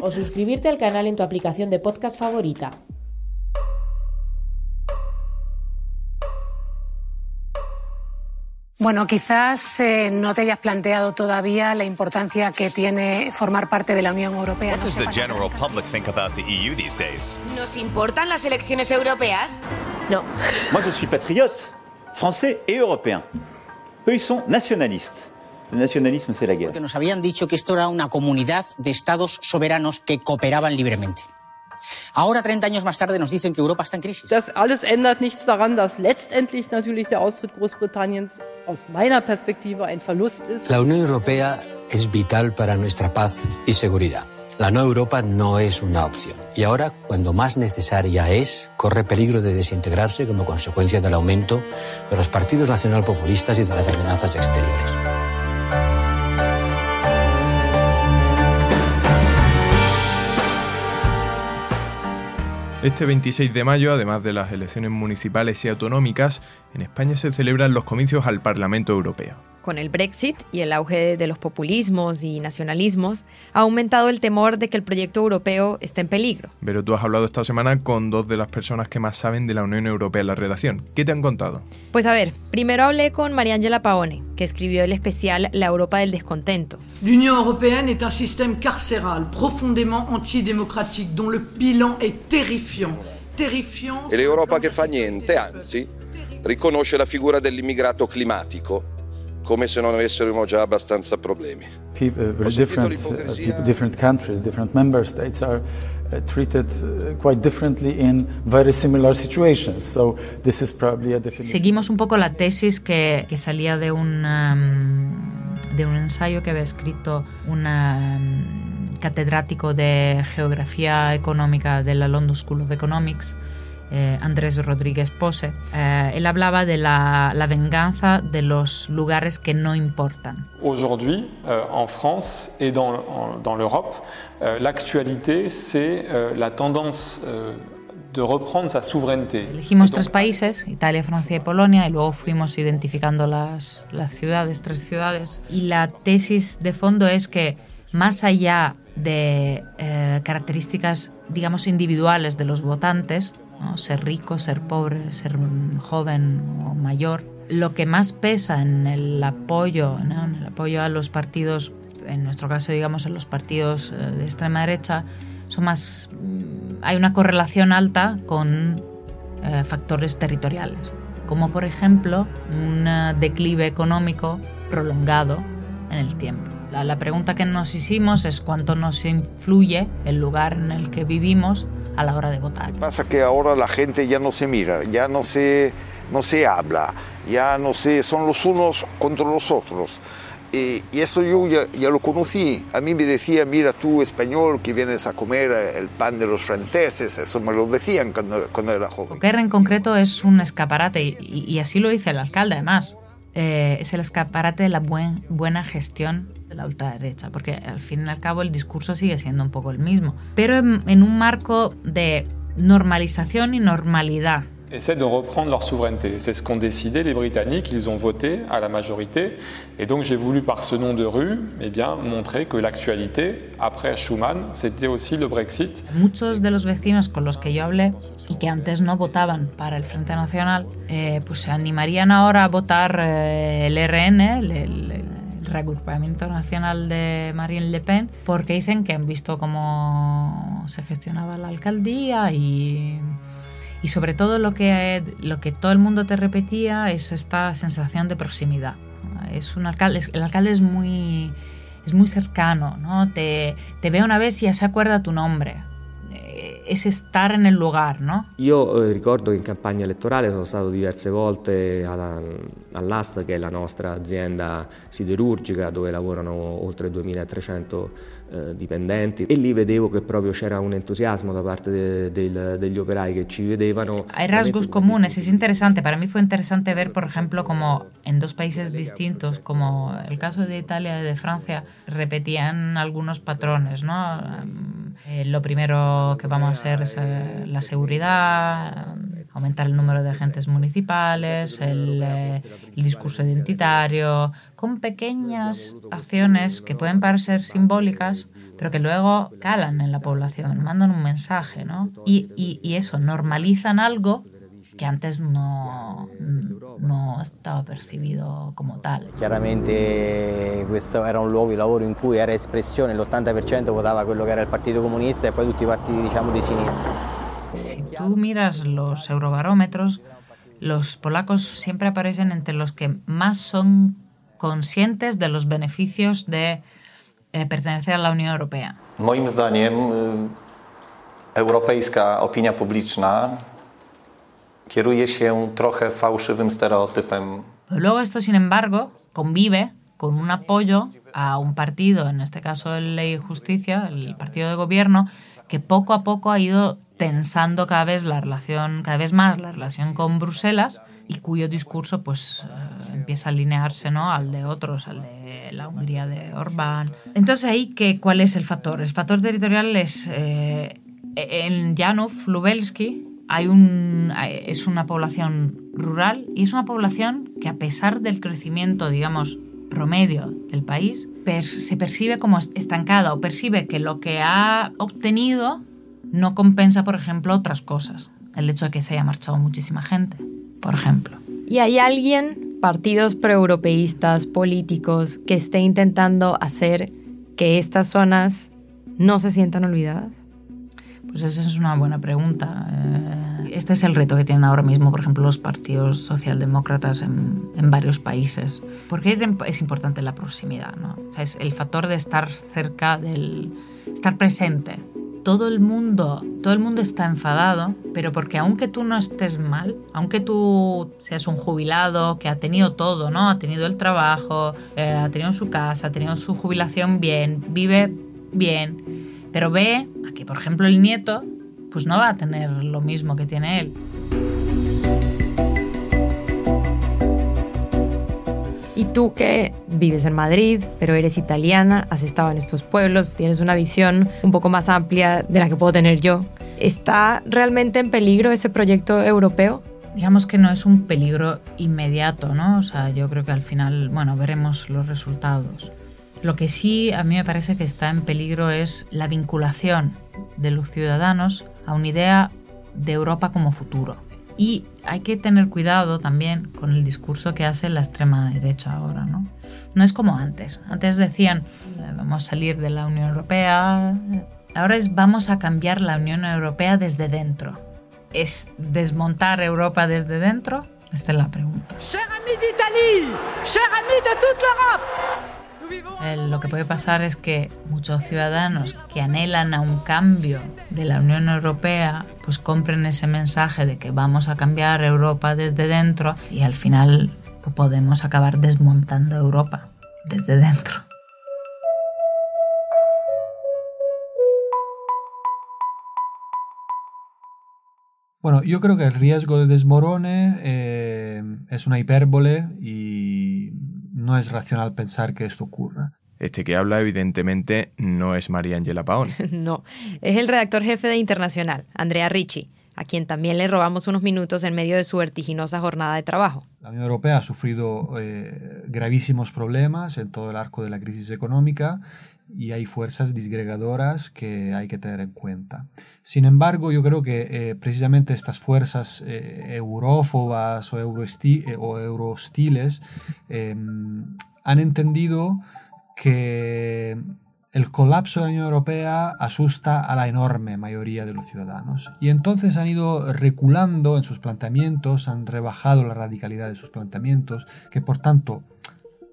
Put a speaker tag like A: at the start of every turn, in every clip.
A: O suscribirte al canal en tu aplicación de podcast favorita.
B: Bueno, quizás eh, no te hayas planteado todavía la importancia que tiene formar parte de la Unión Europea.
C: What does the general public think about the EU these days?
D: ¿Nos importan las elecciones europeas?
E: No.
F: Moi, je suis patriote, français et européen. Eux, ils sont nationalistes. Le nationalisme, c'est la guerre.
G: Porque nos habían dicho que esto era una comunidad de estados soberanos que cooperaban libremente. Ahora, 30 años más tarde, nos dicen que Europa está en crisis.
H: Das alles ändert nichts daran, dass letztendlich natürlich der Austritt Großbritanniens aus meiner Perspektive ein Verlust ist.
I: La Unión Europea es vital para nuestra paz y seguridad. La no Europa no es una opción. Y ahora, cuando más necesaria es, corre peligro de desintegrarse como consecuencia del aumento de los partidos nacionalpopulistas y de las amenazas exteriores.
J: Este 26 de mayo, además de las elecciones municipales y autonómicas, en España se celebran los comicios al Parlamento Europeo.
E: Con el Brexit y el auge de los populismos y nacionalismos, ha aumentado el temor de que el proyecto europeo esté en peligro.
J: Pero tú has hablado esta semana con dos de las personas que más saben de la Unión Europea en la redacción. ¿Qué te han contado?
E: Pues a ver, primero hablé con Mariangela Paone, que escribió el especial La Europa del descontento.
K: L'Union européenne est un système carcéral profondément antidémocratique dont le bilan est terrifiant. Terrifiant.
L: E l'Europa che fa niente, anzi, riconosce la figura dell'immigrato climatico, come se non avessimo già abbastanza problemi.
M: People, different, uh, people, different countries, different member states are uh, treated uh, quite differently in very similar situations. So this is probably a definition.
N: Seguimos un poco la tesis que, que salía de un, um, de un ensayo que había escrito un um, catedrático de geografía económica de la London School of Economics, eh, Andrés Rodríguez Pose, eh, él hablaba de la, la, venganza de los lugares que no importan.
O: Aujourd'hui, euh, en France et dans, en, dans l'Europe, euh, l'actualité, c'est euh, la tendance de reprendre sa souveraineté.
N: Elegimos tres países, Italia, Francia y Polonia, y luego fuimos identificando las, las ciudades, tres ciudades. Y la tesis de fondo es que más allá de eh, características, digamos, individuales de los votantes, ¿no? ser rico, ser pobre, ser joven o mayor. Lo que más pesa en el apoyo, ¿no? en el apoyo a los partidos, en nuestro caso digamos en los partidos de extrema derecha, son más, hay una correlación alta con eh, factores territoriales, como por ejemplo un declive económico prolongado en el tiempo. La, la pregunta que nos hicimos es cuánto nos influye el lugar en el que vivimos a la hora de votar.
P: Pasa que ahora la gente ya no se mira, ya no se, no se habla, ya no se, son los unos contra los otros. Y, y eso yo ya, ya, lo conocí. A mí me decía, mira tú español que vienes a comer el pan de los franceses, eso me lo decían cuando, cuando era joven.
N: Boquerra en concreto es un escaparate y, y, así lo dice el alcalde además. Eh, es el escaparate de la buen, buena gestión de la ultraderecha, porque al fin y al cabo el discurso sigue siendo un poco el mismo, pero en, en un marco de normalización y normalidad.
O: essaient de reprendre leur souveraineté. C'est ce qu'ont décidé les Britanniques, ils ont voté à la majorité. Et donc j'ai voulu par ce nom de rue eh bien, montrer que l'actualité, après Schuman, c'était aussi le Brexit.
N: Muchos de los vecinos con los que yo hablé y que antes no votaban para el Frente Nacional, eh, pues se animarían ahora a votar eh, el RN, el, el, reagrupamiento nacional de Marine Le Pen, porque dicen que han visto cómo se gestionaba la alcaldía y y sobre todo lo que, lo que todo el mundo te repetía es esta sensación de proximidad. Es un alcalde, el alcalde es muy, es muy cercano, ¿no? Te, te ve una vez y ya se acuerda tu nombre. Eh, es estar en el lugar, no?
Q: Io eh, ricordo che in campagna elettorale sono stato diverse volte alla, all'AST, che è la nostra azienda siderurgica, dove lavorano oltre 2300 eh, dipendenti e lì vedevo che proprio c'era un entusiasmo da parte de, de, degli operai que ci vedevano.
N: Hay rasgos comunes, es interesante. Para mí fue interesante ver, por ejemplo, como en dos países distintos, como el caso de Italia y de Francia, repetían algunos patrones, ¿no? Eh, lo primero que vamos a hacer es eh, la seguridad, aumentar el número de agentes municipales, el, el discurso identitario, con pequeñas acciones que pueden parecer simbólicas, pero que luego calan en la población, mandan un mensaje, ¿no? Y, y, y eso, normalizan algo che antes no, no, stava percepito come tale.
R: Chiaramente questo era un luogo di lavoro in cui era espressione, l'80% votava quello che era il Partito Comunista e poi tutti i partiti diciamo di sinistra.
N: Si tú miras los eurobarómetros, los polacos siempre aparecen entre los que más son conscientes de los beneficios de eh, pertenecer a la Unión Europea.
S: Moim zdaniem europejska opinia publiczna kieruje się trochę fałszywym stereotypem.
N: Luego esto, sin embargo, convive con un apoyo a un partido, en este caso el Ley y Justicia, el partido de gobierno, que poco a poco ha ido tensando cada vez la relación, cada vez más la relación con Bruselas y cuyo discurso pues uh, empieza a alinearse ¿no? al de otros, al de la Hungría de Orbán. Entonces ahí, que, ¿cuál es el factor? El factor territorial es eh, en Janov, Lubelski, hay un, es una población rural y es una población que a pesar del crecimiento, digamos, promedio del país, se percibe como estancada o percibe que lo que ha obtenido no compensa, por ejemplo, otras cosas. El hecho de que se haya marchado muchísima gente, por ejemplo.
E: ¿Y hay alguien, partidos proeuropeístas, políticos, que esté intentando hacer que estas zonas no se sientan olvidadas?
N: Pues esa es una buena pregunta. Eh, este es el reto que tienen ahora mismo, por ejemplo, los partidos socialdemócratas en, en varios países. Porque es importante la proximidad, ¿no? O sea, es el factor de estar cerca, del estar presente. Todo el mundo, todo el mundo está enfadado, pero porque aunque tú no estés mal, aunque tú seas un jubilado que ha tenido todo, ¿no? Ha tenido el trabajo, eh, ha tenido su casa, ha tenido su jubilación bien, vive bien, pero ve a que, por ejemplo, el nieto pues no va a tener lo mismo que tiene él.
E: Y tú que vives en Madrid, pero eres italiana, has estado en estos pueblos, tienes una visión un poco más amplia de la que puedo tener yo. ¿Está realmente en peligro ese proyecto europeo?
N: Digamos que no es un peligro inmediato, ¿no? O sea, yo creo que al final, bueno, veremos los resultados. Lo que sí a mí me parece que está en peligro es la vinculación de los ciudadanos a una idea de Europa como futuro. Y hay que tener cuidado también con el discurso que hace la extrema derecha ahora, ¿no? No es como antes. Antes decían, vamos a salir de la Unión Europea. Ahora es, vamos a cambiar la Unión Europea desde dentro. ¿Es desmontar Europa desde dentro? Esta es la pregunta.
K: Cher ami d'Italie, cher ami de toute l'Europe,
N: lo que puede pasar es que muchos ciudadanos que anhelan un cambio de la Unión Europea, pues compren ese mensaje de que vamos a cambiar Europa desde dentro y al final pues, podemos acabar desmontando Europa desde dentro.
T: Bueno, yo creo que el riesgo de desmorone eh, es una hipérbole y no es racional pensar que esto ocurra.
J: Este que habla, evidentemente, no es María Angela Paón.
E: no, es el redactor jefe de Internacional, Andrea Ricci, a quien también le robamos unos minutos en medio de su vertiginosa jornada de trabajo.
T: La Unión Europea ha sufrido eh, gravísimos problemas en todo el arco de la crisis económica y hay fuerzas disgregadoras que hay que tener en cuenta. Sin embargo, yo creo que eh, precisamente estas fuerzas eh, o, o eurohostiles han entendido que el colapso de la Unión Europea asusta a la enorme mayoría de los ciudadanos y entonces han ido reculando en sus planteamientos, han rebajado la radicalidad de sus planteamientos, que por tanto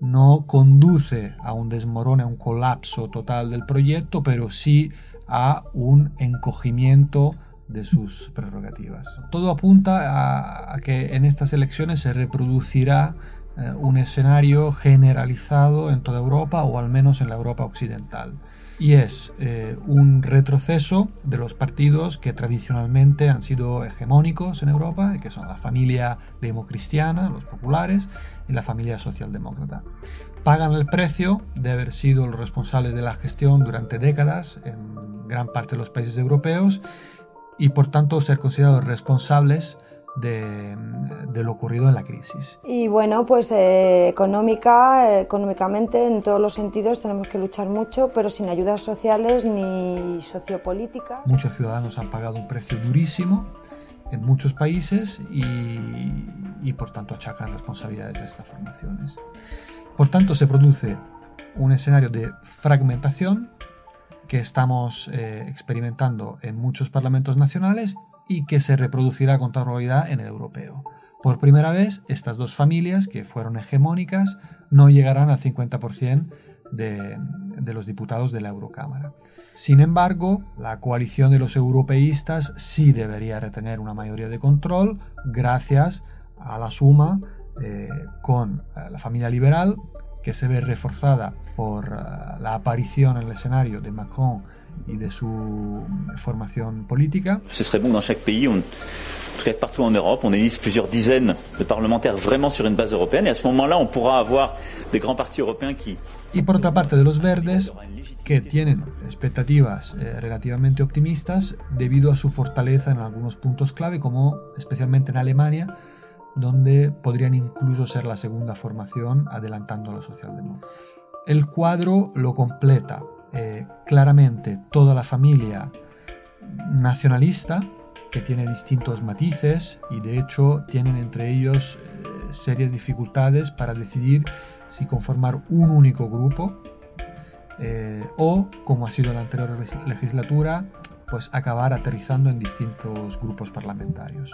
T: no conduce a un desmorone, a un colapso total del proyecto, pero sí a un encogimiento de sus prerrogativas. Todo apunta a, que en estas elecciones se reproducirá eh, un escenario generalizado en toda Europa o al menos en la Europa occidental. Y es eh, un retroceso de los partidos que tradicionalmente han sido hegemónicos en Europa, que son la familia democristiana, los populares, y la familia socialdemócrata. Pagan el precio de haber sido los responsables de la gestión durante décadas en gran parte de los países europeos y por tanto ser considerados responsables de, lo ocurrido en la crisis.
U: Y bueno, pues eh, económica, eh, económicamente en todos los sentidos tenemos que luchar mucho, pero sin ayudas sociales ni sociopolíticas.
T: Muchos ciudadanos han pagado un precio durísimo en muchos países y, y por tanto achacan responsabilidades a estas formaciones. Por tanto se produce un escenario de fragmentación que estamos eh, experimentando en muchos parlamentos nacionales y que se reproducirá con toda probabilidad en el europeo. Por primera vez, estas dos familias, que fueron hegemónicas, no llegarán al 50% de, de, los diputados de la Eurocámara. Sin embargo, la coalición de los europeístas sí debería retener una mayoría de control gracias a la suma eh, con eh, la familia liberal, que se ve reforzada por uh, la aparición en el escenario de Macron y de su formación política.
F: Ce serait bon dans chaque pays, on, en tout cas partout en Europe, on élise plusieurs dizaines de parlementaires vraiment sur une base européenne et à ce moment-là, on pourra avoir des grands partis européens qui...
T: Y por otra parte de los verdes, que tienen expectativas eh, relativamente optimistas debido a su fortaleza en algunos puntos clave, como especialmente en Alemania, donde podrían incluso ser la segunda formación adelantando a los socialdemócratas. El cuadro lo completa eh, claramente toda la familia nacionalista, que tiene distintos matices y de hecho tienen entre ellos eh, serias dificultades para decidir si conformar un único grupo eh, o, como ha sido la anterior legislatura, pues acabar aterrizando en distintos grupos parlamentarios.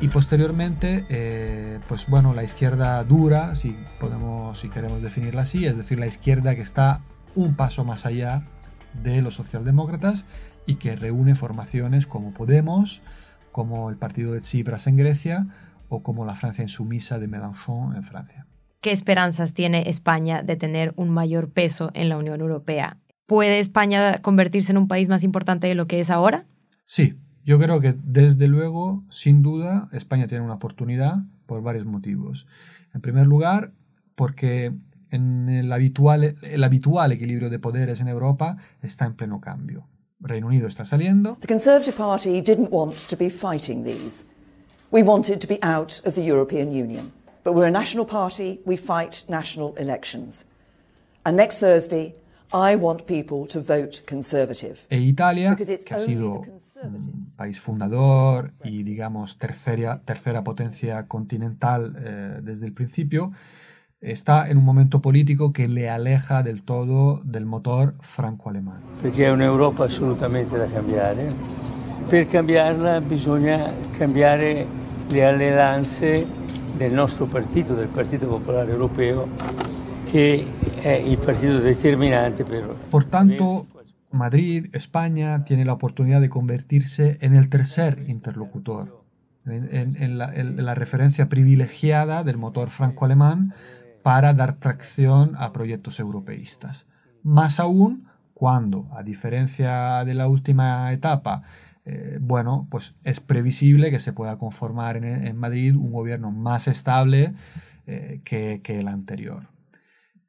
T: Y posteriormente, eh, pues bueno, la izquierda dura, si podemos, si queremos definirla así, es decir, la izquierda que está un paso más allá de los socialdemócratas y que reúne formaciones como Podemos, como el partido de Tsipras en Grecia o como la Francia insumisa de Mélenchon en Francia.
E: ¿Qué esperanzas tiene España de tener un mayor peso en la Unión Europea? ¿Puede España convertirse en un país más importante de lo que es ahora?
T: Sí, yo creo que desde luego, sin duda, España tiene una oportunidad por varios motivos. En primer lugar, porque en el habitual, el habitual equilibrio de poderes en Europa está en pleno cambio. Reino Unido está saliendo.
V: The Conservative Party didn't want to be fighting these. We wanted to be out of the European Union. But we're a national party, we fight national elections. And next Thursday, I want people to vote conservative.
T: E Italia, que ha sido un país fundador y, digamos, tercera, tercera potencia continental eh, desde el principio, está en un momento político che le aleja del todo del motor franco-alemán.
W: Perché è un'Europa assolutamente da cambiare. Per cambiarla bisogna cambiare le alleanze del nostro partito, del Partito Popolare Europeo, che el partido determinante.
T: Por tanto, Madrid, España, tiene la oportunidad de convertirse en el tercer interlocutor, en, la, referencia privilegiada del motor franco-alemán para dar tracción a proyectos europeístas. Más aún cuando, a diferencia de la última etapa, eh, bueno, pues es previsible que se pueda conformar en, Madrid un gobierno más estable eh, que el anterior.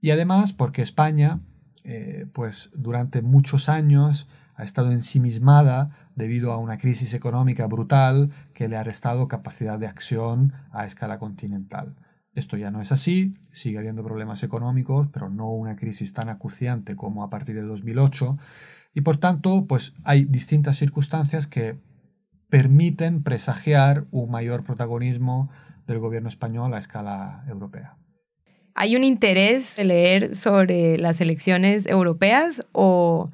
T: Y además porque España, eh, pues durante muchos años ha estado ensimismada debido a una crisis económica brutal que le ha restado capacidad de acción a escala continental. Esto ya no es así, sigue habiendo problemas económicos, pero no una crisis tan acuciante como a partir de 2008, y por tanto, pues hay distintas circunstancias que permiten presagiar un mayor protagonismo del gobierno español a escala europea.
E: ¿Hay un interés de leer sobre las elecciones europeas o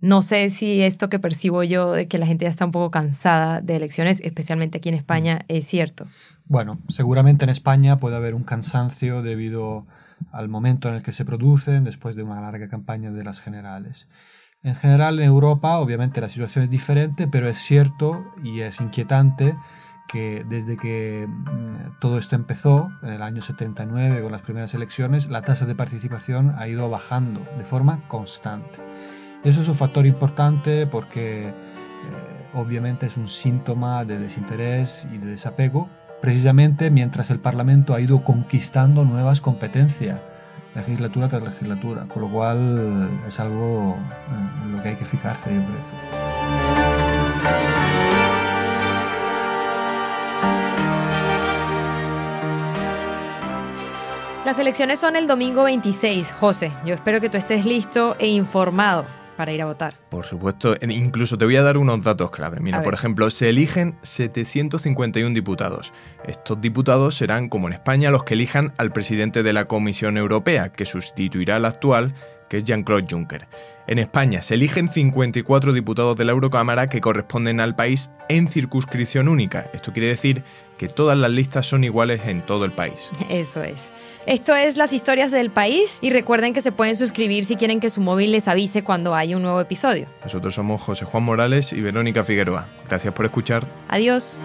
E: no sé si esto que percibo yo de que la gente ya está un poco cansada de elecciones, especialmente aquí en España, es cierto?
T: Bueno, seguramente en España puede haber un cansancio debido al momento en el que se producen después de una larga campaña de las generales. En general en Europa obviamente la situación es diferente, pero es cierto y es inquietante que desde que mm, todo esto empezó, en el año 79 con las primeras elecciones, la tasa de participación ha ido bajando de forma constante. Eso es un factor importante porque eh, obviamente es un síntoma de desinterés y de desapego, precisamente mientras el Parlamento ha ido conquistando nuevas competencias legislatura tras legislatura, con lo cual es algo en lo que hay que fijarse, yo creo.
E: Las elecciones son el domingo 26. José, yo espero que tú estés listo e informado para ir a votar.
J: Por supuesto, incluso te voy a dar unos datos clave. Mira, por ejemplo, se eligen 751 diputados. Estos diputados serán, como en España, los que elijan al presidente de la Comisión Europea, que sustituirá al actual, que es Jean-Claude Juncker. En España se eligen 54 diputados de la Eurocámara que corresponden al país en circunscripción única. Esto quiere decir que todas las listas son iguales en todo el país.
E: Eso es. Esto es las historias del país y recuerden que se pueden suscribir si quieren que su móvil les avise cuando hay un nuevo episodio.
J: Nosotros somos José Juan Morales y Verónica Figueroa. Gracias por escuchar.
E: Adiós.